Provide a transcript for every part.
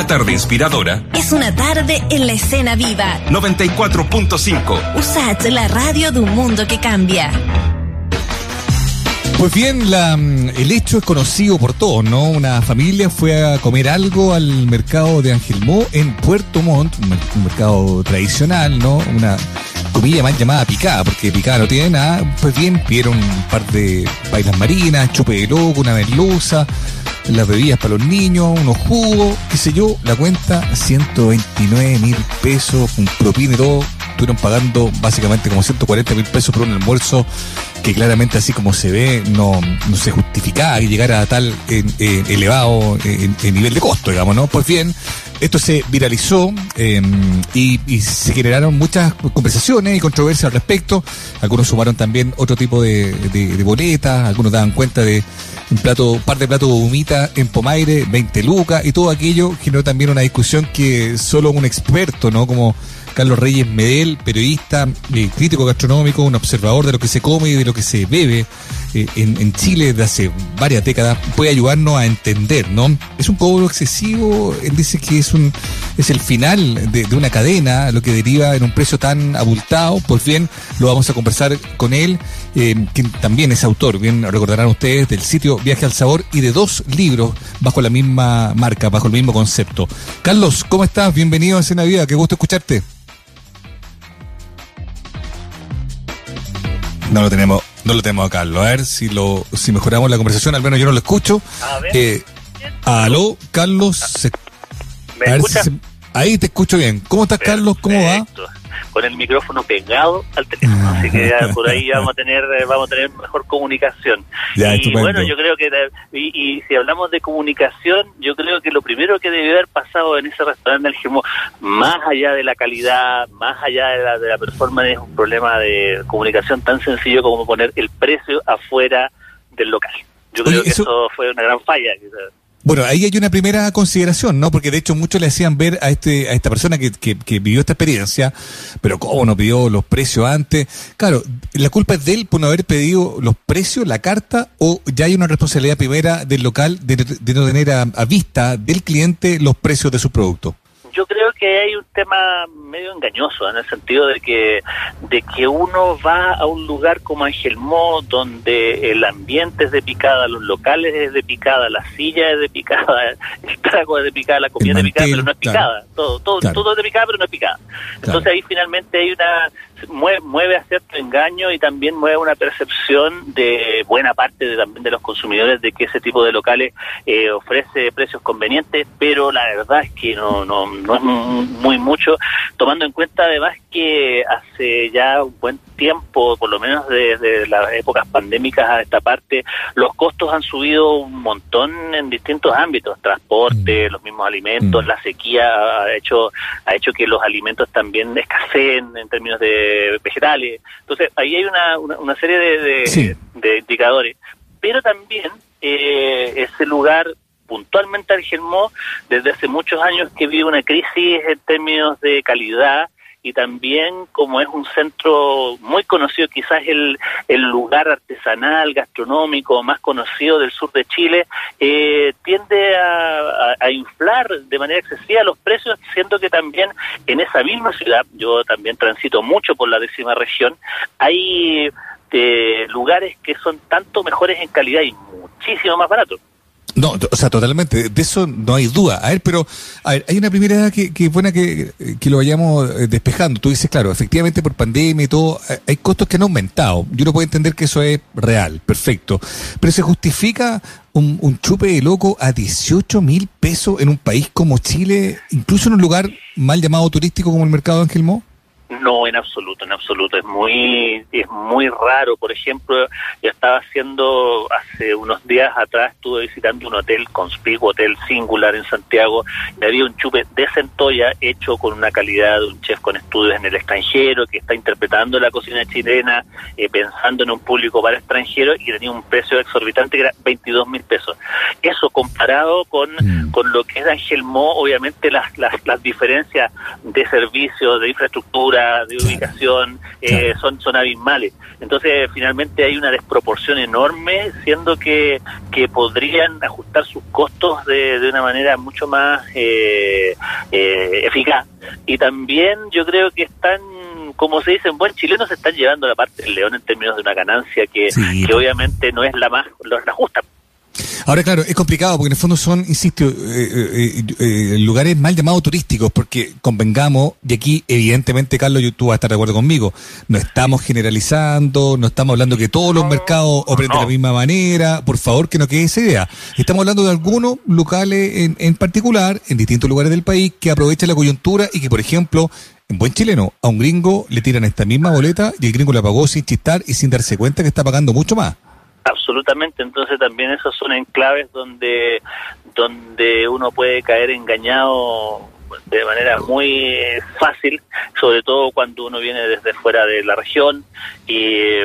Una tarde inspiradora. Es una tarde en la escena viva. 94.5. USAT, la radio de un mundo que cambia. Pues bien, la, el hecho es conocido por todos, ¿no? Una familia fue a comer algo al mercado de Angelmó en Puerto Montt, un mercado tradicional, ¿no? Una comida más llamada picada, porque picada no tiene nada. Pues bien, pidieron un par de bailas marinas, chupe de loco, una merluza, las bebidas para los niños, unos jugos, qué sé yo, la cuenta 129 mil pesos, un propina y todo. Estuvieron pagando básicamente como 140 mil pesos por un almuerzo que claramente así como se ve no, no se justificaba que llegara a tal elevado en, nivel de costo, digamos, ¿no? Pues bien, esto se viralizó em, y, y, se generaron muchas conversaciones y controversias al respecto. Algunos sumaron también otro tipo de, de, de boletas, algunos daban cuenta de un plato, un par de platos de humita en Pomaire, 20 lucas y todo aquello generó también una discusión que solo un experto, ¿no? Como Carlos Reyes Medel, periodista, eh, crítico gastronómico, un observador de lo que se come y de lo que se bebe eh, en, Chile desde hace varias décadas, puede ayudarnos a entender, ¿no? Es un cobro excesivo, él dice que es un es el final de, una cadena, lo que deriva en un precio tan abultado, pues bien, lo vamos a conversar con él, eh, que también es autor, bien recordarán ustedes, del sitio Viaje al Sabor y de dos libros bajo la misma marca, bajo el mismo concepto. Carlos, ¿cómo estás? Bienvenido a Cena Vida, qué gusto escucharte. No lo tenemos, no lo tenemos a Carlos. A ver si lo, si mejoramos la conversación, al menos yo no lo escucho. A ver. Eh, aló, Carlos. Ahí te escucho bien. ¿Cómo estás, Carlos? ¿Cómo va? Con el micrófono pegado al teléfono, así que por ahí vamos a tener eh, vamos a tener mejor comunicación. y bueno, yo creo que y, si hablamos de comunicación, yo creo que lo primero que debe haber pasado en ese restaurante del Gemo, más allá de la calidad, más allá de la, de la performance, es un problema de comunicación tan sencillo como poner el precio afuera del local. Yo creo que eso... fue una gran falla. Bueno, ahí hay una primera consideración, ¿no? Porque de hecho muchos le hacían ver a este a esta persona que, que, que, vivió esta experiencia, pero cómo no pidió los precios antes. Claro, la culpa es de él por no haber pedido los precios, la carta, o ya hay una responsabilidad primera del local de, de no tener a, a, vista del cliente los precios de su producto yo creo que hay un tema medio engañoso en el sentido de que de que uno va a un lugar como Angelmó donde el ambiente es de picada, los locales es de picada, la silla es de picada, el trago es de picada, la comida es de picada, pero no es picada, todo todo todo es de picada, pero no es picada. Entonces ahí finalmente hay una mueve, mueve a cierto engaño y también mueve una percepción de buena parte de, también de los consumidores de que ese tipo de locales eh, ofrece precios convenientes, pero la verdad es que no, no, no es muy mucho, tomando en cuenta además que hace ya un buen tiempo, por lo menos desde las épocas pandémicas a esta parte, los costos han subido un montón en distintos ámbitos, transporte, mm. los mismos alimentos, mm. la sequía ha hecho ha hecho que los alimentos también escaseen en términos de vegetales. Entonces, ahí hay una, una, serie de, de, indicadores, pero también eh, ese lugar puntualmente al Germó desde hace muchos años que vive una crisis en términos de calidad y también como es un centro muy conocido, quizás el, el lugar artesanal, gastronómico más conocido del sur de Chile, eh, tiende a, inflar de manera excesiva los precios, siendo que también en esa misma ciudad, yo también transito mucho por la décima región, hay eh, lugares que son tanto mejores en calidad y muchísimo más baratos. No, o sea, totalmente, de eso no hay duda. A ver, pero a ver, hay una primera edad que, que buena que, que, lo vayamos eh, despejando. Tú dices, claro, efectivamente por pandemia y todo, eh, hay costos que han aumentado. Yo no puedo entender que eso es real, perfecto. Pero se justifica un, un chupe de loco a 18 mil pesos en un país como Chile, incluso en un lugar mal llamado turístico como el mercado de Angelmó. No, en absoluto, en absoluto. Es muy, es muy raro. Por ejemplo, yo estaba haciendo, hace unos días atrás, estuve visitando un hotel, Conspigo Hotel Singular en Santiago, y había un chupe de centolla hecho con una calidad de un chef con estudios en el extranjero, que está interpretando la cocina chilena, eh, pensando en un público para extranjeros, y tenía un precio exorbitante que era 22 mil pesos. Eso comparado con, mm. con lo que es Angel Mo, obviamente las, las, las diferencias de servicios, de infraestructura, altura, de ubicación, eh, son, son abismales. Entonces, finalmente hay una desproporción enorme, siendo que, que podrían ajustar sus costos de, de una manera mucho más eh, eh, eficaz. Y también yo creo que están como se dice en buen chileno, se están llevando la parte del león en términos de una ganancia que, que obviamente no es la más la justa. Ahora, claro, es complicado porque en el fondo son, insisto, eh, eh, eh, lugares mal llamados turísticos, porque convengamos, y aquí evidentemente, Carlos, tú vas a estar de acuerdo conmigo, no estamos generalizando, no estamos hablando que todos los mercados operen de la misma manera, por favor que no quede esa idea. Estamos hablando de algunos locales en, en particular, en distintos lugares del país, que aprovechan la coyuntura y que, por ejemplo, en buen chileno, a un gringo le tiran esta misma boleta y el gringo la pagó sin chistar y sin darse cuenta que está pagando mucho más. Absolutamente, entonces también esos son enclaves donde, donde uno puede caer engañado de manera muy fácil, sobre todo cuando uno viene desde fuera de la región y,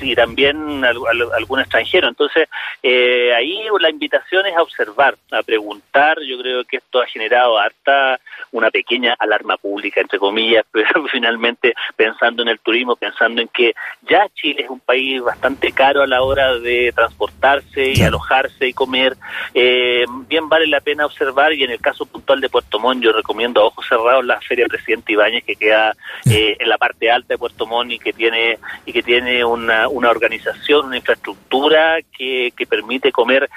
y también algún extranjero. Entonces, eh, ahí la invitación es a observar, a preguntar. Yo creo que esto ha generado harta una pequeña alarma pública, entre comillas, pero finalmente pensando en el turismo, pensando en que ya Chile es un país bastante caro a la hora de transportarse y alojarse y comer, eh, bien vale la pena observar y en el caso puntual de Puerto Montt yo recomiendo a ojos cerrados la Feria Presidente Ibáñez que queda eh, en la parte alta de Puerto Montt y que tiene y que tiene una, una organización, una infraestructura que, que permite comer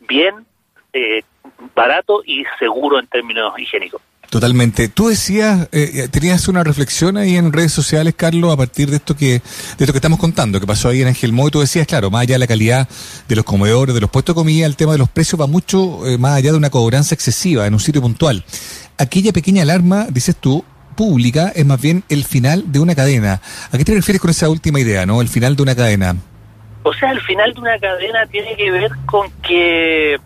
bien, eh, barato y seguro en términos higiénicos. Totalmente. Tú decías, eh, tenías una reflexión ahí en redes sociales, Carlos, a partir de esto que de esto que estamos contando, que pasó ahí en Ángel y tú decías, claro, más allá de la calidad de los comedores, de los puestos de comida, el tema de los precios va mucho eh, más allá de una cobranza excesiva en un sitio puntual. Aquella pequeña alarma, dices tú, pública, es más bien el final de una cadena. ¿A qué te refieres con esa última idea, no? El final de una cadena. O sea, el final de una cadena tiene que ver con que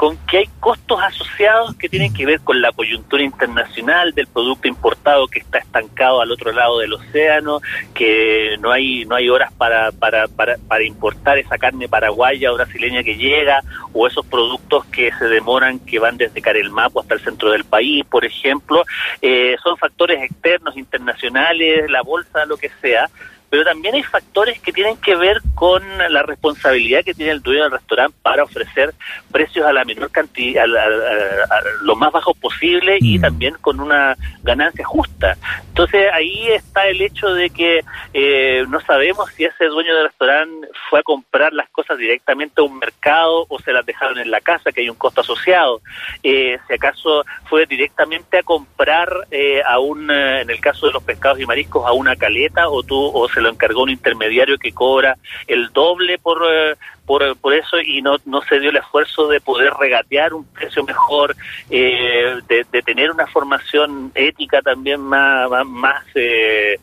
con que hay costos asociados que tienen que ver con la coyuntura internacional del producto importado que está estancado al otro lado del océano, que no hay no hay horas para, para, para, para importar esa carne paraguaya o brasileña que llega, o esos productos que se demoran, que van desde Carelmapo hasta el centro del país, por ejemplo, eh, son factores externos, internacionales, la bolsa, lo que sea, pero también hay factores que tienen que ver con la responsabilidad que tiene el dueño del restaurante para ofrecer precios a la menor cantidad, a, lo más bajo posible y mm. también con una ganancia justa. Entonces ahí está el hecho de que eh, no sabemos si ese dueño del restaurante fue a comprar las cosas directamente a un mercado o se las dejaron en la casa, que hay un costo asociado. Eh, si acaso fue directamente a comprar eh, a un, en el caso de los pescados y mariscos, a una caleta o tú o se lo encargó un intermediario que cobra el doble por, eh, por, por, eso y no, no se dio el esfuerzo de poder regatear un precio mejor, eh, de, tener una formación ética también más, más, eh,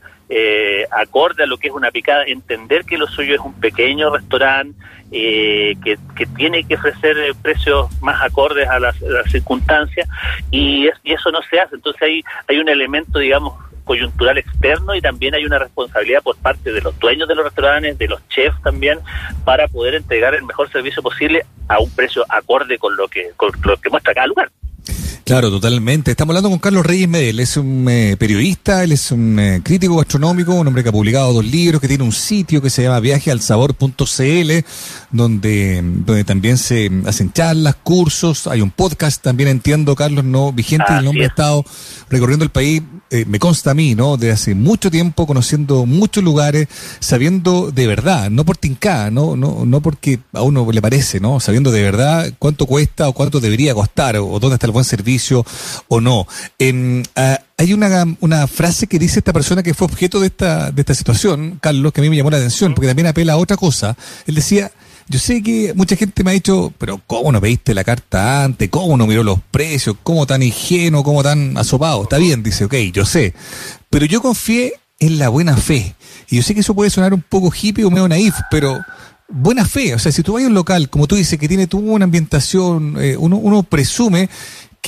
acorde a lo que es una picada, entender que lo suyo es un pequeño restaurante que, que, tiene que ofrecer precios más acordes a las, circunstancias y, y, eso no se hace. Entonces hay, hay un elemento, digamos, coyuntural externo y también hay una responsabilidad por parte de los dueños de los restaurantes, de los chefs también, para poder entregar el mejor servicio posible a un precio acorde con lo que, con lo que muestra cada lugar. Claro, totalmente. Estamos hablando con Carlos Reyes Medel. Es un eh, periodista, él es un eh, crítico gastronómico, un hombre que ha publicado dos libros, que tiene un sitio que se llama viajealsabor.cl, donde, donde también se hacen charlas, cursos. Hay un podcast también, entiendo, Carlos, no vigente. el nombre ha estado recorriendo el país, eh, me consta a mí, ¿no? De hace mucho tiempo, conociendo muchos lugares, sabiendo de verdad, no por tinca, no, no, no porque a uno le parece, ¿no? Sabiendo de verdad cuánto cuesta o cuánto debería costar o dónde está el buen servicio o no. Ah, hay una, una frase que dice esta persona que fue objeto de esta, de esta situación, Carlos, que a mí me llamó la atención, porque también apela a otra cosa. Él decía, yo sé que mucha gente me ha dicho, pero ¿cómo no pediste la carta antes? ¿Cómo no miró los precios? ¿Cómo tan ingenuo? ¿Cómo tan asopado? Está bien, dice, ok, yo sé. Pero yo confié en la buena fe. Y yo sé que eso puede sonar un poco hippie o medio naif, pero buena fe. O sea, si tú vas a un local, como tú dices, que tiene tu una ambientación, eh, uno, uno presume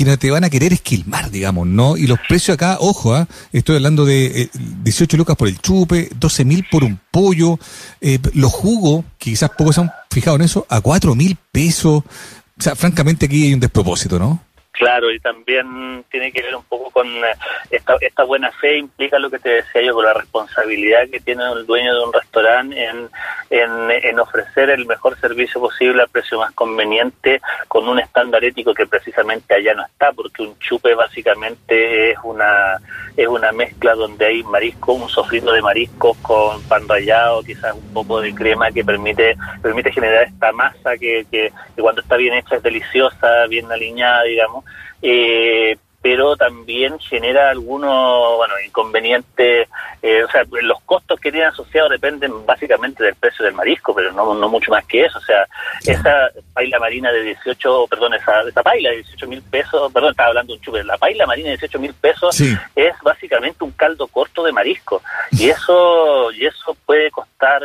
que te van a querer esquilmar, digamos, ¿no? Y los precios acá, ojo, ¿ah? estoy hablando de 18 eh, lucas por el chupe, 12 mil por un pollo, eh, los jugos, quizás pocos se han fijado en eso, a 4 mil pesos. O sea, francamente aquí hay un despropósito, ¿no? Claro, y también tiene que ver un poco con eh, esta, esta buena fe implica lo que te decía yo, con la responsabilidad que tiene el dueño de un restaurante en, en, en ofrecer el mejor servicio posible al precio más conveniente con un estándar ético que precisamente allá no está, porque un chupe básicamente es una es una mezcla donde hay marisco, un sofrito de mariscos con pan rallado, quizás un poco de crema que permite permite generar esta masa que, que, que cuando está bien hecha es deliciosa, bien alineada, digamos. Eh, pero también genera algunos bueno inconvenientes eh, o sea los costos que tienen asociados dependen básicamente del precio del marisco pero no, no mucho más que eso. O sea esa paila marina de 18 perdón esa, esa paila de 18 mil pesos perdón estaba hablando de un chupe la paila marina de 18 mil pesos Sí. es básicamente un caldo corto de marisco. Y eso y eso puede costar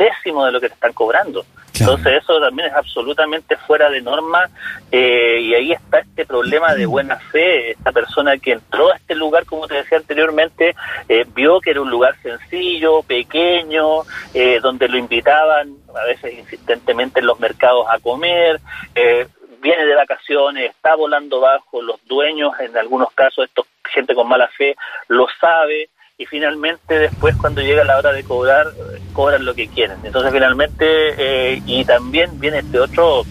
décimo de lo que te están cobrando Claro. entonces eso también es absolutamente fuera de norma eh, y ahí está este problema de buena fe. Esta persona que entró a este lugar, como te decía anteriormente, eh, vio que era un lugar sencillo, pequeño, eh, donde lo invitaban a veces insistentemente en los mercados a comer. eh, viene de vacaciones, está volando bajo, los dueños, en algunos casos, esto, gente con mala fe, lo sabe, y finalmente después cuando llega la hora de cobrar, cobran lo que quieren. Entonces finalmente, eh, y también viene este otro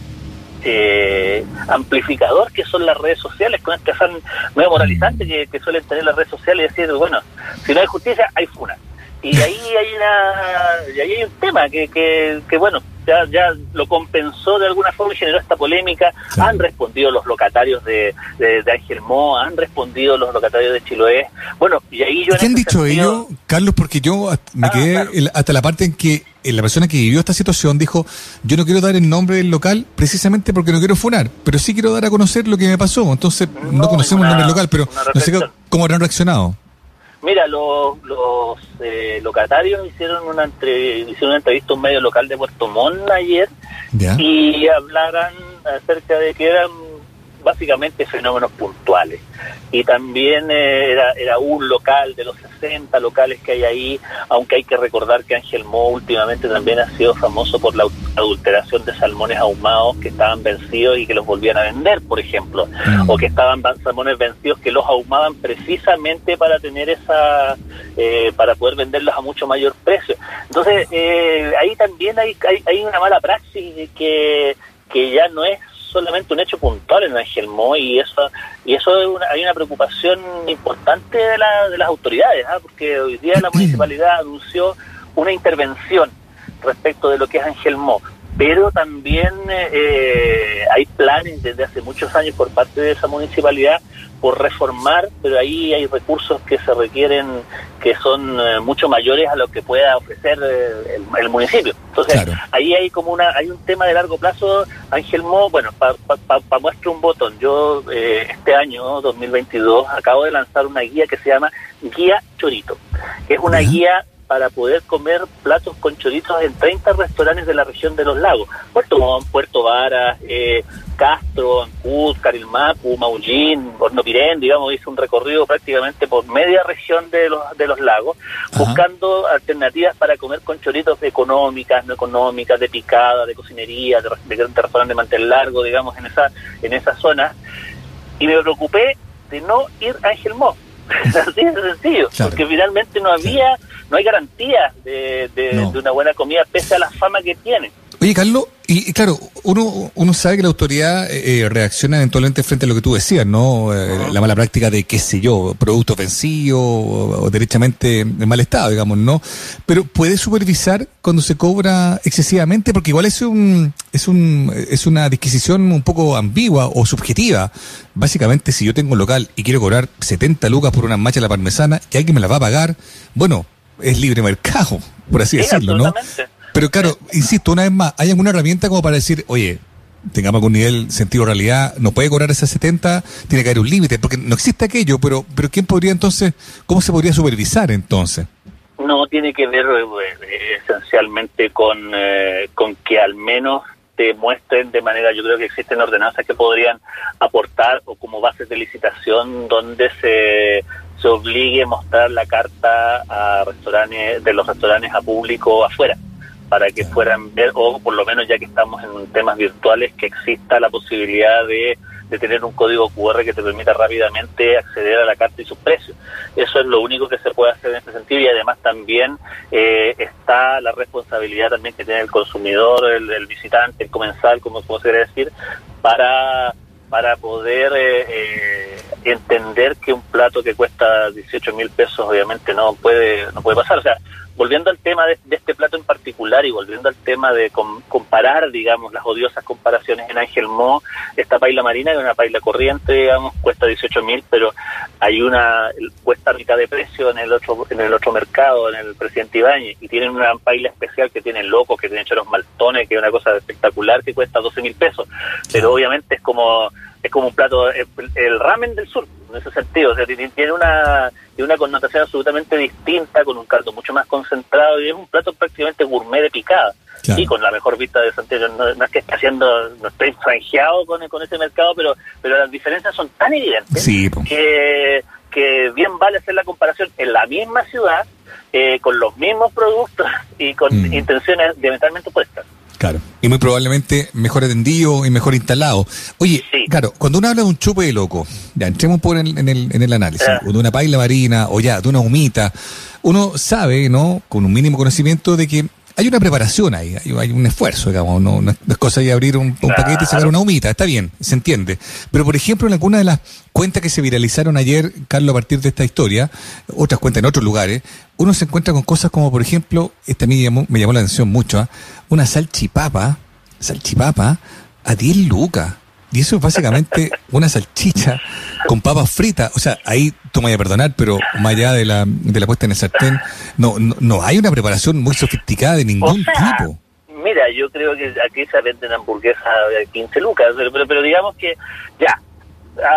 eh, amplificador que son las redes sociales, con este afán medio moralizante que, que suelen tener las redes sociales y decir, bueno, si no hay justicia, hay funa. Y ahí hay una, y ahí hay un tema que, que, que bueno, ya, ya lo compensó de alguna forma y generó esta polémica. Han respondido los locatarios de, de, de Ángel Mo, han respondido los locatarios de Chiloé. Bueno, y ahí yo... ¿Qué han ese dicho sentido- ellos, Carlos? Porque yo me Ah, quedé claro. el- hasta la parte en que la persona que vivió esta situación dijo, yo no quiero dar el nombre del local precisamente porque no quiero funar, pero sí quiero dar a conocer lo que me pasó. Entonces, no, No, conocemos una- el nombre del local, pero no sé cómo habrán reaccionado. Mira, los, los eh, locatarios hicieron una, entre- hicieron una entrevista a un medio local de Puerto Montt ayer ¿Ya? y hablaran acerca de que eran básicamente fenómenos puntuales. Y también eh, era, era un local de los 60 locales que hay ahí, aunque hay que recordar que Ángel Mo últimamente también ha sido famoso por la adulteración de salmones ahumados que estaban vencidos y que los volvían a vender, por ejemplo Mm. o que estaban ban- salmones vencidos que los ahumaban precisamente para tener esa, eh, para poder venderlos a mucho mayor precio. Entonces, eh, ahí también hay, hay, hay una mala praxis que, que ya no es solamente un hecho puntual en Ángel Mo y eso y eso es una- hay una preocupación importante de, la, de las autoridades ¿ah? porque hoy día la municipalidad anunció una intervención respecto de lo que es Ángel Mo pero también eh, hay planes desde hace muchos años por parte de esa municipalidad por reformar, pero ahí hay recursos que se requieren que son eh, mucho mayores a lo que pueda ofrecer eh, el, el municipio. Entonces, Claro. ahí hay como una hay un tema de largo plazo. Ángel Mo, bueno, para pa, pa, pa muestra un botón, yo eh, este año, 2022, acabo de lanzar una guía que se llama Guía Chorito, que es una guía para poder comer platos con choritos en 30 restaurantes de la región de los lagos. Puerto Montt, Puerto Varas, eh, Castro, Ancud, Carilmapu, Maullín, Hornopirén, digamos, hice un recorrido prácticamente por media región de los, de los lagos, Ajá. buscando alternativas para comer con choritos económicas, no económicas, de picada, de cocinería, de, de, de restaurante de mantel largo, digamos, en esa, en esa zona. Y me preocupé de no ir a Ángel. Así de sencillo, Claro. porque finalmente no había, no hay garantía de, de- No. de una buena comida pese a la fama que tiene. Oye, Carlos, y, y claro, uno, uno sabe que la autoridad eh, eh, reacciona eventualmente frente a lo que tú decías, ¿no? Eh, La mala práctica de, qué sé yo, productos vencidos o, o derechamente en mal estado, digamos, ¿no? Pero ¿puede supervisar cuando se cobra excesivamente? Porque igual es un, es un, es una disquisición un poco ambigua o subjetiva. Básicamente, si yo tengo un local y quiero cobrar 70 lucas por una macha a la parmesana y alguien me la va a pagar, bueno, es libre mercado, por así Sí, decirlo, ¿no? Pero claro, insisto, una vez más, ¿hay alguna herramienta como para decir, oye, tengamos algún nivel sentido realidad, no puede cobrar esas 70, tiene que haber un límite, porque no existe aquello, pero, pero ¿quién podría entonces, cómo se podría supervisar entonces? No tiene que ver eh, esencialmente con, eh, con que al menos te muestren de manera, yo creo que existen ordenanzas que podrían aportar o como bases de licitación donde se, se obligue a mostrar la carta a restaurantes, de los restaurantes a público afuera para que fueran ver, o por lo menos ya que estamos en temas virtuales, que exista la posibilidad de de tener un código QR que te permita rápidamente acceder a la carta y sus precios. Eso es lo único que se puede hacer en este sentido y además también eh, está la responsabilidad también que tiene el consumidor, el, visitante, el comensal, como, se quiere decir, para para poder eh, eh, entender que un plato que cuesta 18 mil pesos obviamente no puede no puede pasar. O sea, volviendo al tema de, este plato en particular y volviendo al tema de comparar, digamos, las odiosas comparaciones en Ángel Mo, esta paila marina, que es una paila corriente, digamos, cuesta 18 mil, pero hay una, cuesta mitad de precio en el otro en el otro mercado, en el Presidente Ibáñez, y tienen una paila especial que tienen locos, que tienen choros maltones, que es una cosa espectacular, que cuesta 12 mil pesos. Pero obviamente es como es como un plato, el, ramen del sur, en ese sentido, o sea, tiene una, una connotación absolutamente distinta, con un caldo mucho más concentrado, y es un plato prácticamente gourmet de picada. y con la mejor vista de Santiago. No, es que esté haciendo, no estoy franjeado con, con ese mercado, pero, pero las diferencias son tan evidentes que, que bien vale hacer la comparación en la misma ciudad, eh, con los mismos productos y con mm. intenciones diametralmente opuestas. Claro. Y muy probablemente mejor atendido y mejor instalado. Oye, claro, cuando uno habla de un chupe de loco, ya entremos por en, en, el, en el análisis, ah. de una paila marina o ya de una humita, uno sabe, ¿no? Con un mínimo conocimiento de que hay una preparación ahí, hay, un esfuerzo, digamos, no, no, es cosa de abrir un, paquete y sacar una humita, está bien, se entiende. Pero, por ejemplo, en alguna de las cuentas que se viralizaron ayer, Carlos, a partir de esta historia, otras cuentas en otros lugares, uno se encuentra con cosas como, por ejemplo, esta a mí me llamó, la atención mucho, ¿ah? una salchipapa, salchipapa a 10 lucas. Y eso es básicamente una salchicha con papas fritas. O sea, ahí tú me a perdonar, pero más allá de la, de la puesta en el sartén, no, no, hay una preparación muy sofisticada de ningún tipo. Mira, yo creo que aquí se venden hamburguesas de 15 lucas, pero, pero, digamos que ya,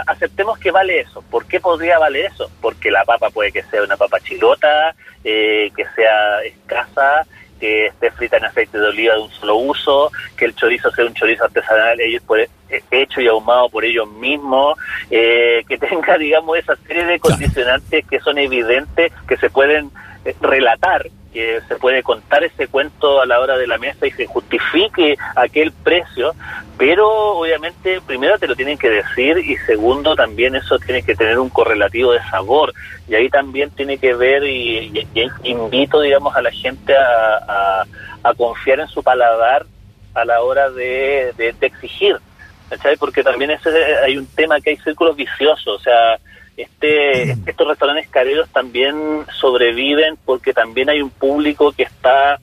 aceptemos que vale eso. ¿Por qué podría valer eso? Porque la papa puede que sea una papa chilota, eh, que sea escasa, que esté frita en aceite de oliva de un solo uso, que el chorizo sea un chorizo artesanal ellos eh, hecho y ahumado por ellos mismos, eh, que tenga, digamos, esa serie de condicionantes que son evidentes, que se pueden eh, relatar que se puede contar ese cuento a la hora de la mesa y se justifique aquel precio, pero obviamente primero te lo tienen que decir y segundo también eso tiene que tener un correlativo de sabor. Y ahí también tiene que ver y, invito digamos a la gente a, confiar en su paladar a la hora de, de, exigir, Porque también ese, hay un tema que hay círculos viciosos, o sea, este, estos restaurantes careros también sobreviven porque también hay un público que está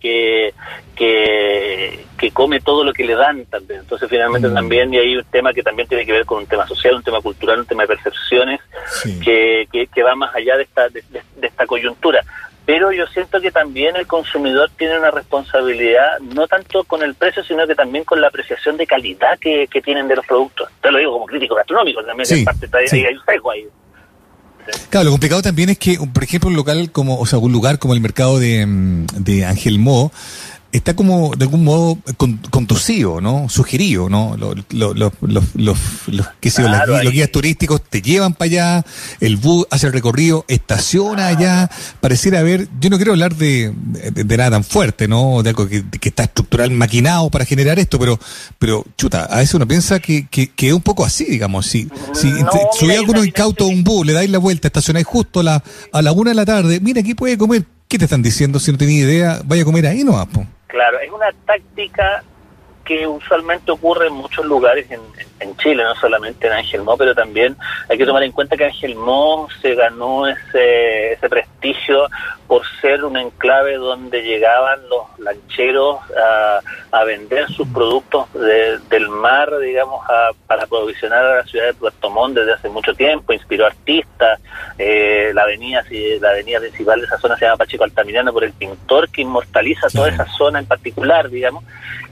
que, que, come todo lo que le dan también. Entonces finalmente mm. también y hay un tema que también tiene que ver con un tema social, un tema cultural, un tema de percepciones que, que, va más allá de esta, de esta coyuntura pero yo siento que también el consumidor tiene una responsabilidad, no tanto con el precio, sino que también con la apreciación de calidad que, tienen de los productos. Lo digo como crítico gastronómico, también sí, parte sí. hay un sesgo ahí. Claro, lo complicado también es que, por ejemplo, un local como, o sea, un lugar como el mercado de, mm, de Ángel Mo, está como de algún modo conducido, ¿no? Sugerido, ¿no? Los, los, los, los, los, qué sé los, guías turísticos te llevan para allá, el bus hace el recorrido, estaciona allá, pareciera haber, yo no quiero hablar de, de, nada tan fuerte, ¿no? De algo que, está estructural maquinado para generar esto, pero, pero chuta, a veces uno piensa que, que, es un poco así, digamos, si, si no, subí alguno incauto a un bus, le dais la vuelta, estacionáis justo a la, a la una de la tarde, mira, aquí puede comer, ¿qué te están diciendo si no tenía idea? Vaya a comer ahí, ¿no? Claro, es una táctica que usualmente ocurre en muchos lugares en, en Chile, no solamente en Ángel Mo, pero también hay que tomar en cuenta que Ángel Mo se ganó ese, ese prestigio por ser un enclave donde llegaban los lancheros a, a vender sus productos del mar, digamos, para provisionar a la ciudad de Puerto Montt desde hace mucho tiempo, inspiró artistas, eh, la avenida la avenida principal de esa zona se llama Pachico Altamirano por el pintor que inmortaliza toda esa zona en particular, digamos,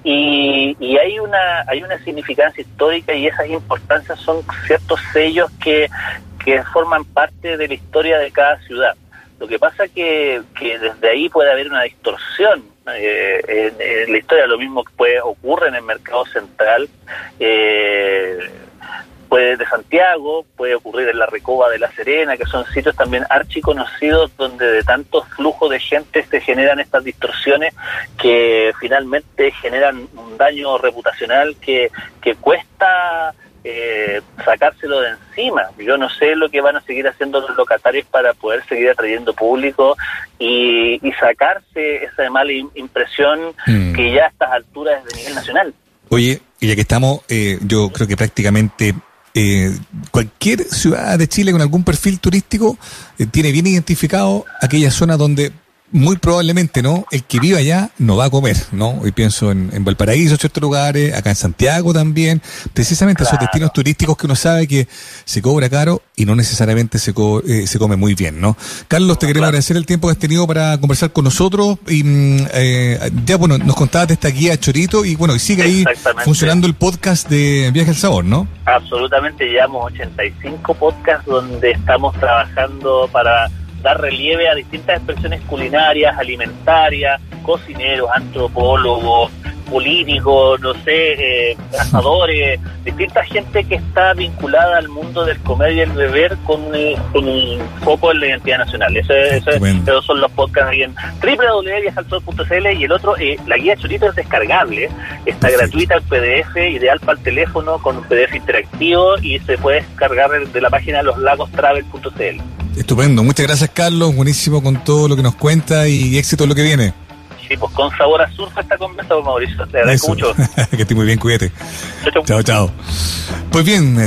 y, y hay una hay una significancia histórica y esas importancias son ciertos sellos que, que forman parte de la historia de cada ciudad. Lo que pasa que, que desde ahí puede haber una distorsión eh, en, la historia. Lo mismo que puede, ocurre en el mercado central. Eh, puede de Santiago, puede ocurrir en la Recoba de La Serena, que son sitios también archiconocidos donde de tantos flujos de gente se generan estas distorsiones que finalmente generan un daño reputacional que, que cuesta eh, sacárselo de encima. Yo no sé lo que van a seguir haciendo los locatarios para poder seguir atrayendo público y, sacarse esa mala impresión mm. que ya a estas alturas es de nivel nacional. Oye, y ya que estamos, eh, yo creo que prácticamente eh, cualquier ciudad de Chile con algún perfil turístico eh, tiene bien identificado aquella zona donde muy probablemente, ¿no? El que vive allá no va a comer, ¿no? Hoy pienso en, en Valparaíso, ciertos lugares, acá en Santiago también, precisamente esos destinos turísticos que uno sabe que se cobra caro y no necesariamente se, eh, se come muy bien, ¿no? Carlos, te queremos agradecer el tiempo que has tenido para conversar con nosotros y mm, eh, ya, bueno, nos contabas de esta guía Chorito y bueno, y sigue ahí funcionando el podcast de Viaje al Sabor, ¿no? Absolutamente, llevamos 85 podcasts donde estamos trabajando para dar relieve a distintas expresiones culinarias, alimentarias, cocineros, antropólogos, políticos, no sé, eh, cazadores, distinta gente que está vinculada al mundo del comer y el beber con, eh, un foco en la identidad nacional. Ese, esos son los podcasts ahí en www.viajalsol.cl y el otro, eh, la guía Chorito es descargable, está gratuita en PDF, ideal para el teléfono con un PDF interactivo y se puede descargar de la página loslagostravel.cl. Estupendo, muchas gracias Carlos, buenísimo con todo lo que nos cuenta y éxito en lo que viene. Sí, pues con sabor a surf esta conversa, Mauricio. Te agradezco mucho. que esté muy bien, cuídate. Chao, chao. Pues bien,